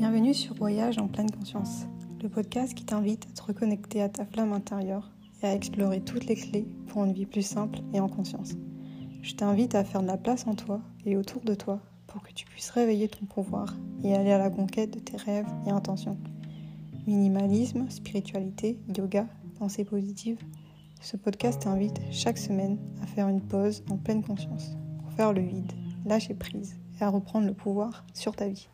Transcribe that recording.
Bienvenue sur Voyage en pleine conscience, le podcast qui t'invite à te reconnecter à ta flamme intérieure et à explorer toutes les clés pour une vie plus simple et en conscience. Je t'invite à faire de la place en toi et autour de toi pour que tu puisses réveiller ton pouvoir et aller à la conquête de tes rêves et intentions. Minimalisme, spiritualité, yoga, pensée positive. Ce podcast t'invite chaque semaine à faire une pause en pleine conscience pour faire le vide, lâcher prise et à reprendre le pouvoir sur ta vie.